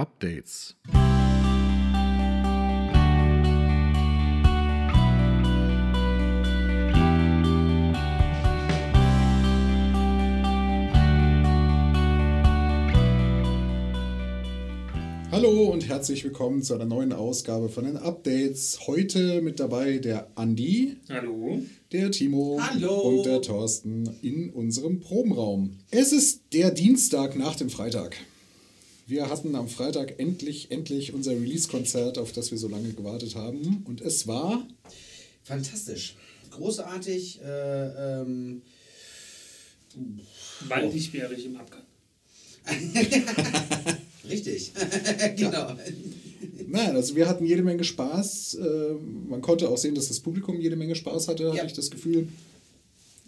Updates. Hallo und herzlich willkommen zu einer neuen Ausgabe von den Updates. Heute mit dabei der Andi. Hallo. Der Timo. Hallo. Und der Thorsten in unserem Probenraum. Es ist der Dienstag nach dem Freitag. Wir hatten am Freitag endlich, endlich unser Release-Konzert, auf das wir so lange gewartet haben. Und es war. Fantastisch. Großartig. Äh, ähm, Waldig wäre ich im Abgang. richtig. genau. Nein, also wir hatten jede Menge Spaß. Äh, Man konnte auch sehen, dass das Publikum jede Menge Spaß hatte, Ja. hatte ich das Gefühl.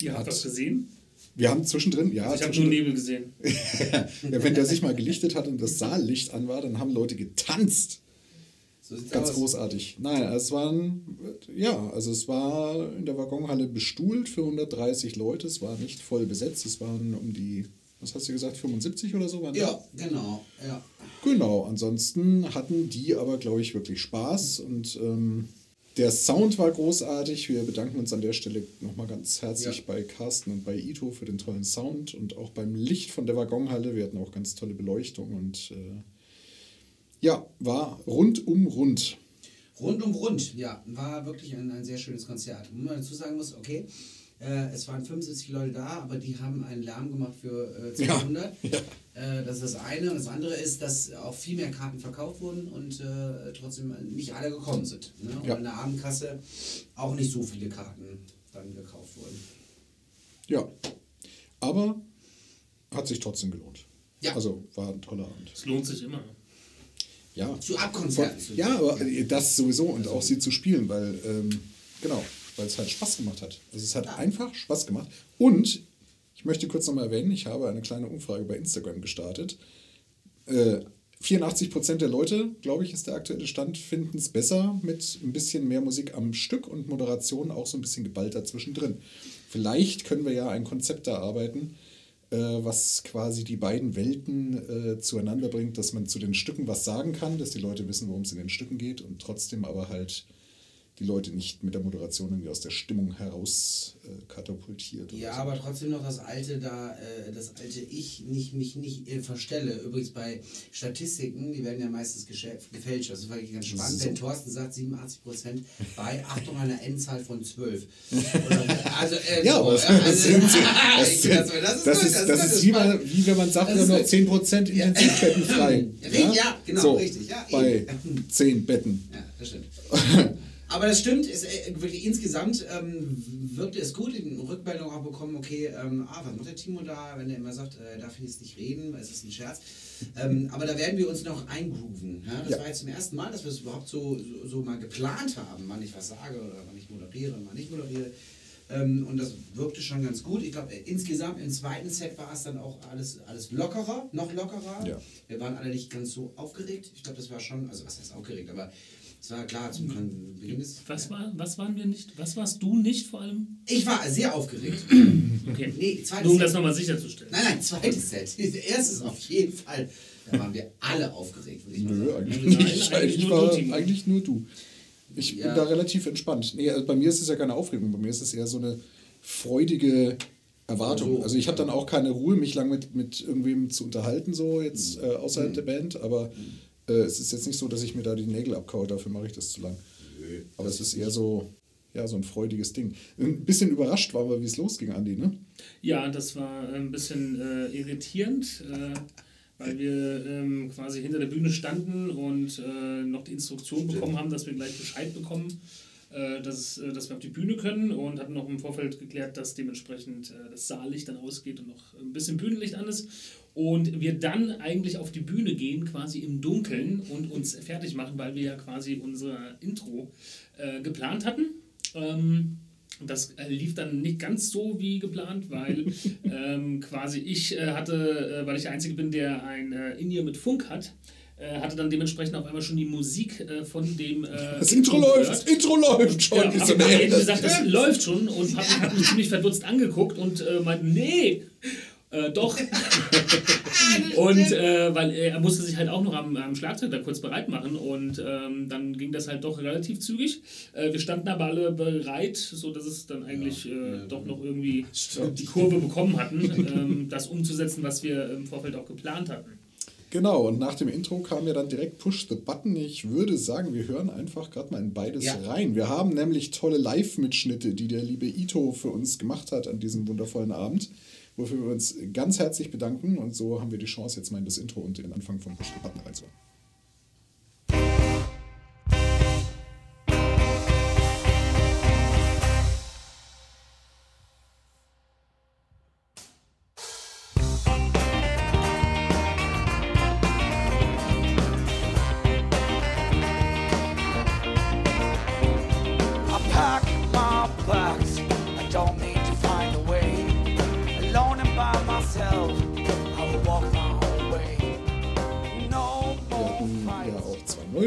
Ihr habt was gesehen? Wir haben zwischendrin, ja, ich habe nur zwischendrin- Nebel gesehen. ja, wenn der sich mal gelichtet hat und das Saallicht an war, dann haben Leute getanzt. So Ganz aus. großartig. Nein, es waren, ja, also es war in der Waggonhalle bestuhlt für 130 Leute. Es war nicht voll besetzt. Es waren um die, was hast du gesagt, 75 oder so? Waren Ja, genau. Ja. da? Genau. Ansonsten hatten die aber, glaube ich, wirklich Spaß und ähm, der Sound war großartig. Wir bedanken uns an der Stelle nochmal ganz herzlich Ja. bei Carsten und bei Ito für den tollen Sound und auch beim Licht von der Waggonhalle. Wir hatten auch ganz tolle Beleuchtung und äh, ja, war rundum rund. Rund um rund, ja, war wirklich ein, ein sehr schönes Konzert. Wo man dazu sagen muss, okay, äh, es waren 75 Leute da, aber die haben einen Lärm gemacht für äh, Ja, 200. ja. Äh, das ist das eine. Und das andere ist, dass auch viel mehr Karten verkauft wurden und äh, trotzdem nicht alle gekommen sind. Ne? Und Ja. in der Abendkasse auch nicht so viele Karten dann gekauft wurden. Ja, aber hat sich trotzdem gelohnt. Ja. Also war ein toller Abend. Es lohnt sich immer. Ja, Zu Abkonzerten. zu ja aber das sowieso und auch sie zu spielen, weil, ähm, genau, weil es halt Spaß gemacht hat. Also es hat einfach Spaß gemacht. Und ich möchte kurz nochmal erwähnen, ich habe eine kleine Umfrage bei Instagram gestartet. Äh, 84% der Leute, glaube ich, ist der aktuelle Stand, finden es besser mit ein bisschen mehr Musik am Stück und Moderation auch so ein bisschen geballter zwischendrin. Vielleicht können wir ja ein Konzept erarbeiten, äh, was quasi die beiden Welten äh, zueinander bringt, dass man zu den Stücken was sagen kann, dass die Leute wissen, worum es in den Stücken geht und trotzdem aber halt die Leute nicht mit der Moderation irgendwie aus der Stimmung heraus äh, katapultiert. Ja, so. aber trotzdem noch das alte da, äh, das alte Ich nicht, mich nicht äh, verstelle. Übrigens bei Statistiken, die werden ja meistens gefälscht. Das ist wirklich ganz spannend. So. Wenn Thorsten sagt 87 Prozent bei Achtung einer Endzahl von 12. Oder, also, äh, Ja, so, aber das, also, sind, das, das, sind, das, das, das, ist, das ist gut, wie, man, wie wenn man sagt, wir haben noch gut. 10% Intensivbetten frei. Ja, ja, genau, richtig, ja, bei eben. 10 Betten. Ja, das stimmt. Aber das stimmt, ist, äh, wirklich insgesamt ähm, wirkte es gut, in Rückmeldung auch bekommen, okay, ähm, ah, was macht der Timo da, wenn er immer sagt, äh, darf ich jetzt nicht reden, es ist ein Scherz. Ähm, aber da werden wir uns noch eingrooven. Ja? Das Ja. war jetzt zum ersten Mal, dass wir es überhaupt so, so, so mal geplant haben, wann ich was sage oder wann ich moderiere wann ich moderiere. Ähm, und das wirkte schon ganz gut. Ich glaube, insgesamt im zweiten Set war es dann auch alles, alles lockerer, noch lockerer. Ja. Wir waren alle nicht ganz so aufgeregt. Ich glaube, das war schon, also was heißt aufgeregt, aber war klar zum Beginn des. Was, war, was waren wir nicht? Was warst du nicht vor allem? Ich war sehr aufgeregt. Okay. Nee, zweites Nur um Set. das nochmal sicherzustellen. Nein, nein, zweites Set. Erstes auf jeden Fall. Da waren wir alle aufgeregt, Nö, eigentlich Nein, nicht. eigentlich Eigentlich, nur war, du, eigentlich nur du. Ich Ja. bin da relativ entspannt. Nee, also bei mir ist es ja keine Aufregung, bei mir ist es eher so eine freudige Erwartung. So. Also ich habe dann auch keine Ruhe, mich lang mit, mit irgendwem zu unterhalten, so jetzt äh, außerhalb der Band, aber äh, es ist jetzt nicht so, dass ich mir da die Nägel abkaue, dafür mache ich das zu lang. Aber es ist eher so, ja, so ein freudiges Ding. Ein bisschen überrascht waren wir, wie es losging, Andi, ne? Ja, das war ein bisschen äh, irritierend, äh, weil wir ähm, quasi hinter der Bühne standen und äh, noch die Instruktion bekommen haben, dass wir gleich Bescheid bekommen, dass, äh, dass wir auf die Bühne können und hatten noch im Vorfeld geklärt, dass dementsprechend äh, das Saallicht dann ausgeht und noch ein bisschen Bühnenlicht an ist. Und wir dann eigentlich auf die Bühne gehen, quasi im Dunkeln und uns fertig machen, weil wir ja quasi unser Intro äh, geplant hatten. Ähm, das äh, lief dann nicht ganz so wie geplant, weil ähm, quasi ich äh, hatte, äh, weil ich der Einzige bin, der ein äh, In-Ear mit Funk hat, äh, hatte dann dementsprechend auf einmal schon die Musik äh, von dem. Äh, Das Intro läuft, das Intro läuft schon. Ja, nee, eben das- gesagt, das läuft schon und Papi hat mich ziemlich verdutzt angeguckt und äh, meinte, nee. Äh, doch. und äh, weil er musste sich halt auch noch am, am Schlagzeug da kurz bereit machen und ähm, dann ging das halt doch relativ zügig. Äh, wir standen aber alle bereit, sodass es dann eigentlich ja, äh, ja, doch noch irgendwie stimmt. die Kurve bekommen hatten, ähm, das umzusetzen, was wir im Vorfeld auch geplant hatten. Genau, und nach dem Intro kam ja dann direkt Push the Button. Ich würde sagen, wir hören einfach gerade mal in beides ja. rein. Wir haben nämlich tolle Live-Mitschnitte, die der liebe Ito für uns gemacht hat an diesem wundervollen Abend wofür wir uns ganz herzlich bedanken. Und so haben wir die Chance, jetzt mal in das Intro und den Anfang vom Button reinzuhören.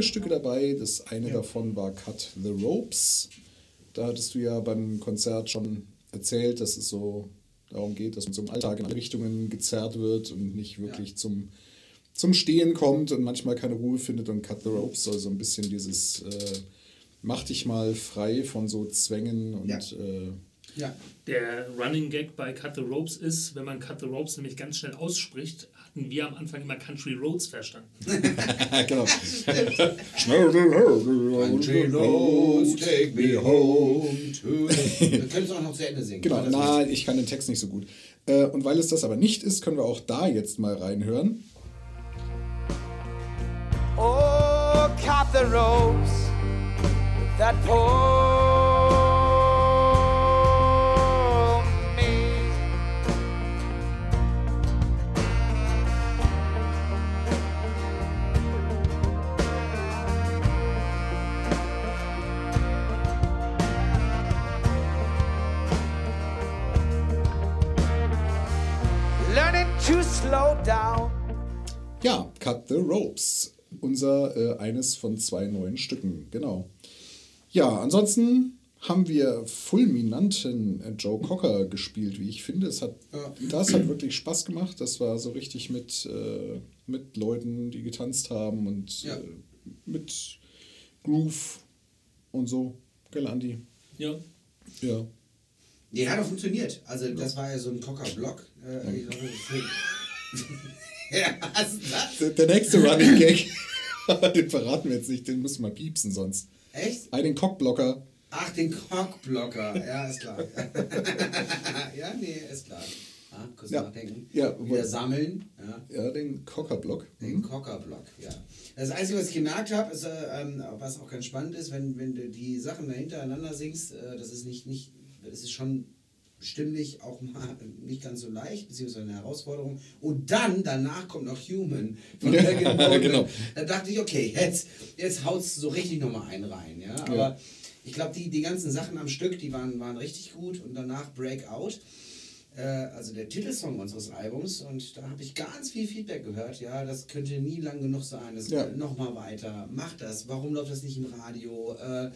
Stücke dabei. Das eine ja. davon war Cut the Ropes. Da hattest du ja beim Konzert schon erzählt, dass es so darum geht, dass man zum Alltag in alle Richtungen gezerrt wird und nicht wirklich ja. zum, zum Stehen kommt und manchmal keine Ruhe findet. Und Cut the Ropes soll so ein bisschen dieses äh, Mach dich mal frei von so Zwängen und. Ja. Äh, ja. Der Running Gag bei Cut the Ropes ist, wenn man Cut the Ropes nämlich ganz schnell ausspricht, hatten wir am Anfang immer Country Roads verstanden. genau. Country Roads, take me home to... Wir können es auch noch zu Ende singen. Genau, na, ich kann den Text nicht so gut. Äh, und weil es das aber nicht ist, können wir auch da jetzt mal reinhören. Oh, cut the ropes that pull Ja, Cut the Ropes. Unser äh, eines von zwei neuen Stücken, genau. Ja, ansonsten haben wir fulminanten äh, Joe Cocker gespielt, wie ich finde. Es hat, ja. Das hat wirklich Spaß gemacht. Das war so richtig mit, äh, mit Leuten, die getanzt haben und ja. äh, mit Groove und so. Gell, Andi? Ja. Ja. Nee, hat auch funktioniert. Also, das war ja so ein Cocker-Block. Äh, ja. was ist das? Der, der nächste Running Gag, den verraten wir jetzt nicht, den müssen wir piepsen sonst. Echt? Ah, den Cockblocker. Ach, den Cockblocker, ja, ist klar. ja, nee, ist klar. Ah, kurz ja. nachdenken. Ja, Wieder sammeln. Ja, ja den Cockerblock. Den mhm. Cockerblock, ja. Das Einzige, was ich gemerkt habe, ist, äh, ähm, was auch ganz spannend ist, wenn, wenn du die Sachen da hintereinander singst, äh, das ist nicht, nicht, das ist schon stimmlich auch mal nicht ganz so leicht, beziehungsweise eine Herausforderung. Und dann, danach kommt noch Human von ja, genau. Da dachte ich, okay, jetzt, jetzt haut es so richtig nochmal einen rein. Ja? Aber ja. ich glaube, die, die ganzen Sachen am Stück, die waren, waren richtig gut. Und danach Breakout also der Titelsong unseres Albums und da habe ich ganz viel Feedback gehört, ja, das könnte nie lang genug sein, das ja. noch mal weiter, mach das, warum läuft das nicht im Radio, äh,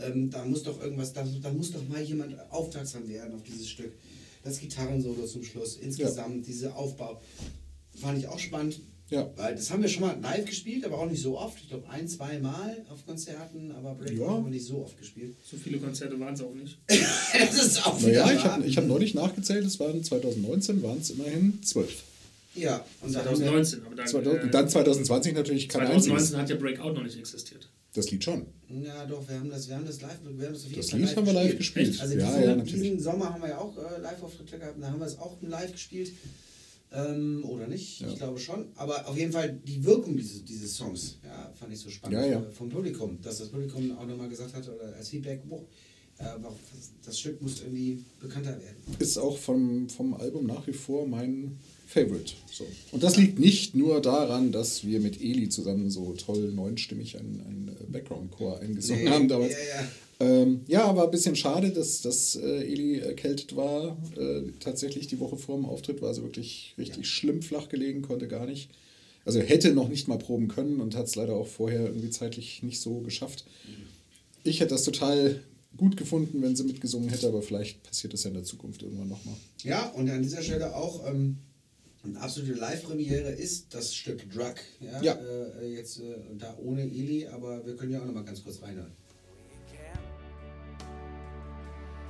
ähm, da muss doch irgendwas, da, da muss doch mal jemand aufmerksam werden auf dieses Stück. Das Gitarrensolo zum Schluss, insgesamt, ja. dieser Aufbau, fand ich auch spannend. Ja. Weil das haben wir schon mal live gespielt, aber auch nicht so oft. Ich glaube ein, zwei Mal auf Konzerten, aber Break ja. haben wir nicht so oft gespielt. So viele Konzerte waren es auch nicht. das ist auch naja, ich habe hab neulich nachgezählt, es waren 2019 waren es immerhin zwölf. Ja, und 2019, aber dann, 2000, äh, dann 2020 natürlich kein 2019 einziges. hat ja Breakout noch nicht existiert. Das Lied schon. Ja, doch, wir haben das, wir haben das live, wir haben das auf Das Lied live haben wir live gespielt. gespielt. Also ja, diesen, ja, diesen Sommer haben wir ja auch äh, Live-Auftritte gehabt, da haben wir es auch live gespielt. Ähm, oder nicht? Ja. Ich glaube schon. Aber auf jeden Fall die Wirkung dieses, dieses Songs ja, fand ich so spannend ja, ja. vom Publikum, dass das Publikum auch nochmal gesagt hat oder als Feedback, boah, äh, das Stück muss irgendwie bekannter werden. Ist auch vom, vom Album nach wie vor mein Favorite. So. Und das liegt nicht nur daran, dass wir mit Eli zusammen so toll neunstimmig einen, einen Background-Chor eingesungen nee, haben damals. Ja, ja. Ähm, ja, war ein bisschen schade, dass, dass äh, Eli erkältet war. Äh, tatsächlich die Woche vor dem Auftritt war sie wirklich richtig ja. schlimm flach gelegen, konnte gar nicht. Also hätte noch nicht mal proben können und hat es leider auch vorher irgendwie zeitlich nicht so geschafft. Mhm. Ich hätte das total gut gefunden, wenn sie mitgesungen hätte, aber vielleicht passiert das ja in der Zukunft irgendwann nochmal. Ja, und an dieser Stelle auch, ähm, Eine absolute Live-Premiere ist das Stück Drug. Ja. Ja. Äh, jetzt äh, da ohne Eli, aber wir können ja auch noch mal ganz kurz reinhören.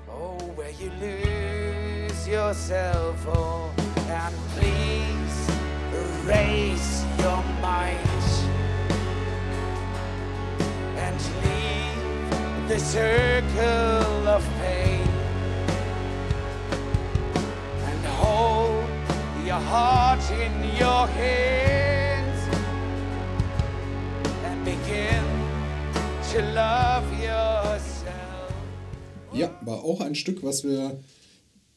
Oh, where you lose yourself, oh, and please raise your mind and leave the circle heart in your hands and begin to love yourself. Ja, war auch ein Stück, was wir.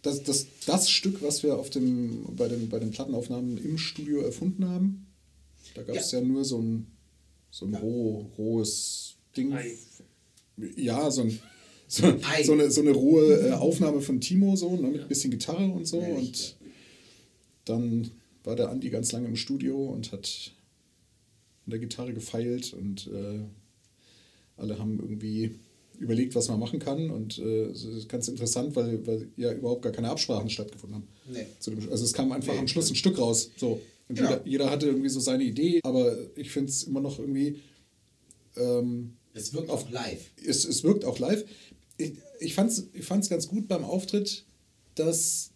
Das, das, das Stück, was wir auf dem, bei, den, bei den Plattenaufnahmen im Studio erfunden haben. Da gab es ja. nur so ein, so ein roh, rohes Ding. Ei. Ja, so, ein, so, so, eine, so eine rohe äh, Aufnahme von Timo, so, ne, mit ein bisschen Gitarre und so. Und dann war der Andi ganz lange im Studio und hat an der Gitarre gefeilt und äh, alle haben irgendwie überlegt, was man machen kann. Und äh, es ist ganz interessant, weil, weil ja überhaupt gar keine Absprachen stattgefunden haben. Nee. Dem, also es kam einfach Nee. am Schluss ein Stück raus. So. Und Ja. jeder, jeder hatte irgendwie so seine Idee, aber ich finde es immer noch irgendwie. Ähm, Es wirkt auch live. es, es wirkt auch live. Ich, ich fand es ich fand's ganz gut beim Auftritt, dass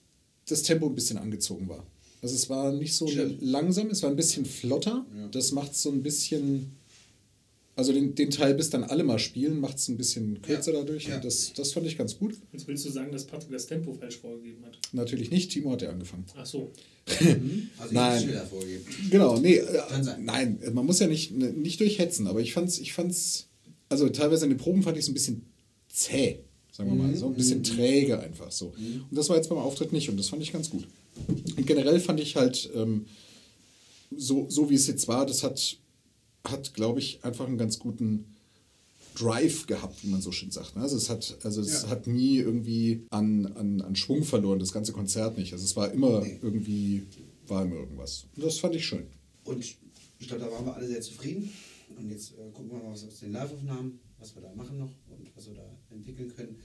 das Tempo ein bisschen angezogen war. Also es war nicht so Stimmt. langsam, es war ein bisschen flotter. Ja. Das macht so ein bisschen, also den, den Teil, bis dann alle mal spielen, macht es ein bisschen kürzer Ja. dadurch. Ja. Und das, das fand ich ganz gut. Jetzt willst du sagen, dass Patrick das Tempo falsch vorgegeben hat. Natürlich nicht, Timo hat ja angefangen. Ach so. Also Nein. schneller vorgeben. Genau, nee, äh, nein, man muss ja nicht, ne, nicht durchhetzen, aber ich fand's, ich fand's, also teilweise in den Proben fand ich es ein bisschen zäh, sagen wir mal, so ein bisschen träge einfach so. Und das war jetzt beim Auftritt nicht und das fand ich ganz gut. Und generell fand ich halt, ähm, so, so wie es jetzt war, das hat, hat glaube ich, einfach einen ganz guten Drive gehabt, wie man so schön sagt. ne? Also es hat, also es Ja. hat nie irgendwie an, an, an Schwung verloren, das ganze Konzert nicht. Also es war immer Nee. irgendwie, war immer irgendwas. Und das fand ich schön. Und ich glaube, da waren wir alle sehr zufrieden. Und jetzt äh, gucken wir mal, was aus den Live-Aufnahmen, was wir da machen noch und was wir da entwickeln können.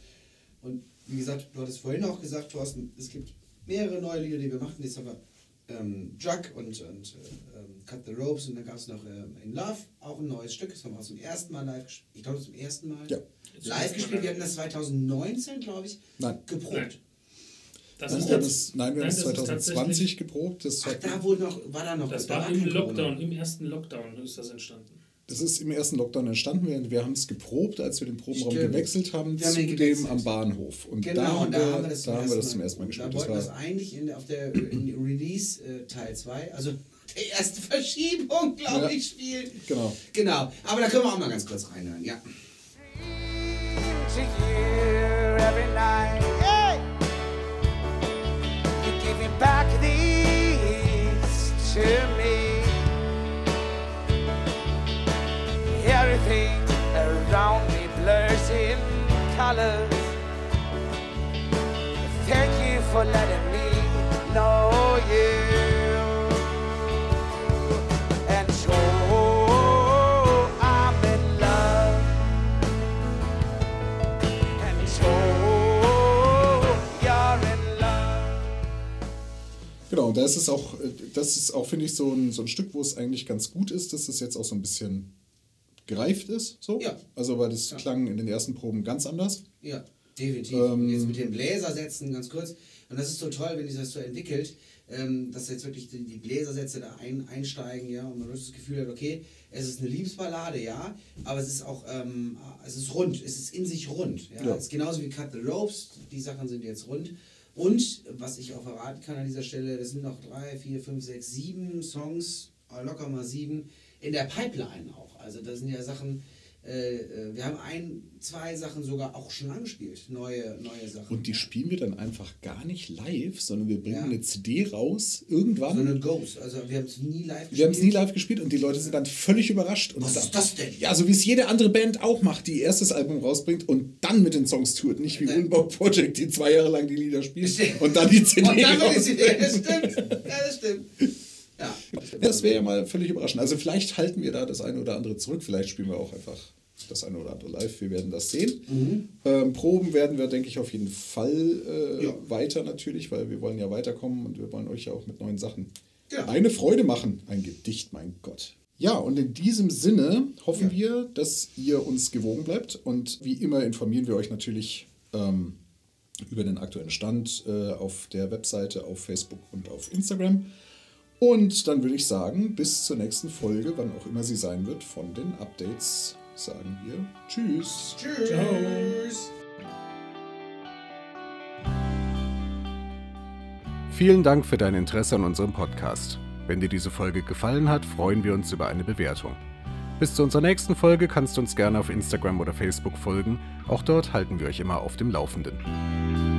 Und wie gesagt, du hattest vorhin auch gesagt, Thorsten, es gibt mehrere neue Lieder, die wir machen. Jetzt haben wir ähm, Drug und, und äh, Cut the Ropes und dann gab es noch ähm, In Love, auch ein neues Stück. Das haben wir zum ersten Mal live gespielt. Ich glaube, zum ersten Mal Ja. Live gespielt. Wir hatten das 2019, glaube ich, Nein. geprobt. Nein. Das Nein, ist wir es, nein, wir haben es das ist 2020 tatsächlich- geprobt. Das, Ach, hat, da wurde noch, war da noch Das da war im kein Corona. Lockdown, im ersten Lockdown ist das entstanden. Das ist im ersten Lockdown entstanden. Wir, wir haben es geprobt, als wir den Probenraum Stimmt. gewechselt haben Wir haben zu ihn dem am Bahnhof. Und Genau, da haben und wir, da haben wir das, da haben wir das zum ersten Mal Da gespielt. Das wollten wir es war, eigentlich in, auf der in Release äh, Teil 2, also der erste Verschiebung, glaube Ja. ich, spielen. genau. Genau, aber da können wir auch mal ganz kurz reinhören, ja. to you Everything around me blurs in colors. Thank you for letting me know you. And so I'm in love. And so you're in love. Genau, da ist es auch, äh, das ist auch, finde ich, so ein, so ein Stück, wo es eigentlich ganz gut ist, dass es jetzt auch so ein bisschen gereift ist. So. Ja. Also, weil das Ja. klang in den ersten Proben ganz anders. Ja, definitiv. Ähm, und jetzt mit den Bläsersätzen ganz kurz. Und das ist so toll, wenn sich das so entwickelt, ähm, dass jetzt wirklich die, die Bläsersätze da ein, einsteigen, ja, und man das Gefühl hat, okay, es ist eine Liebesballade, ja, aber es ist auch, ähm, es ist rund, es ist in sich rund. Ja? Ja. Es ist genauso wie Cut the Ropes, die Sachen sind jetzt rund. Und was ich auch verraten kann an dieser Stelle, das sind noch drei, vier, fünf, sechs, sieben Songs, locker mal sieben, in der Pipeline auch. Also das sind ja Sachen, äh, äh, wir haben ein, zwei Sachen sogar auch schon angespielt, neue, neue Sachen. Und die spielen wir dann einfach gar nicht live, sondern wir bringen Ja. eine CD raus irgendwann. so eine Ghost, also wir haben es nie live gespielt. Wir haben es nie live gespielt und die Leute sind dann völlig überrascht. Und Was dann- ist das denn? Ja, so wie es jede andere Band auch macht, die erstes Album rausbringt und dann mit den Songs tourt. Nicht wie Ja. Unbau Project, die zwei Jahre lang die Lieder Stimmt. und dann die CD Und dann sie, ja, das stimmt. Ja, das stimmt. Das wäre ja mal völlig überraschend. Also vielleicht halten wir da das eine oder andere zurück. Vielleicht spielen wir auch einfach das eine oder andere live. Wir werden das sehen. Ähm, Proben werden wir, denke ich, auf jeden Fall äh, Ja. weiter natürlich, weil wir wollen ja weiterkommen und wir wollen euch ja auch mit neuen Sachen Ja. eine Freude machen. Ein Gedicht, mein Gott. Ja, und in diesem Sinne hoffen Ja. wir, dass ihr uns gewogen bleibt. Und wie immer informieren wir euch natürlich ähm, über den aktuellen Stand äh, auf der Webseite, auf Facebook und auf Instagram. Und dann würde ich sagen, bis zur nächsten Folge, wann auch immer sie sein wird, von den Updates sagen wir Tschüss. Tschüss. Vielen Dank für dein Interesse an unserem Podcast. Wenn dir diese Folge gefallen hat, freuen wir uns über eine Bewertung. Bis zu unserer nächsten Folge kannst du uns gerne auf Instagram oder Facebook folgen. Auch dort halten wir euch immer auf dem Laufenden.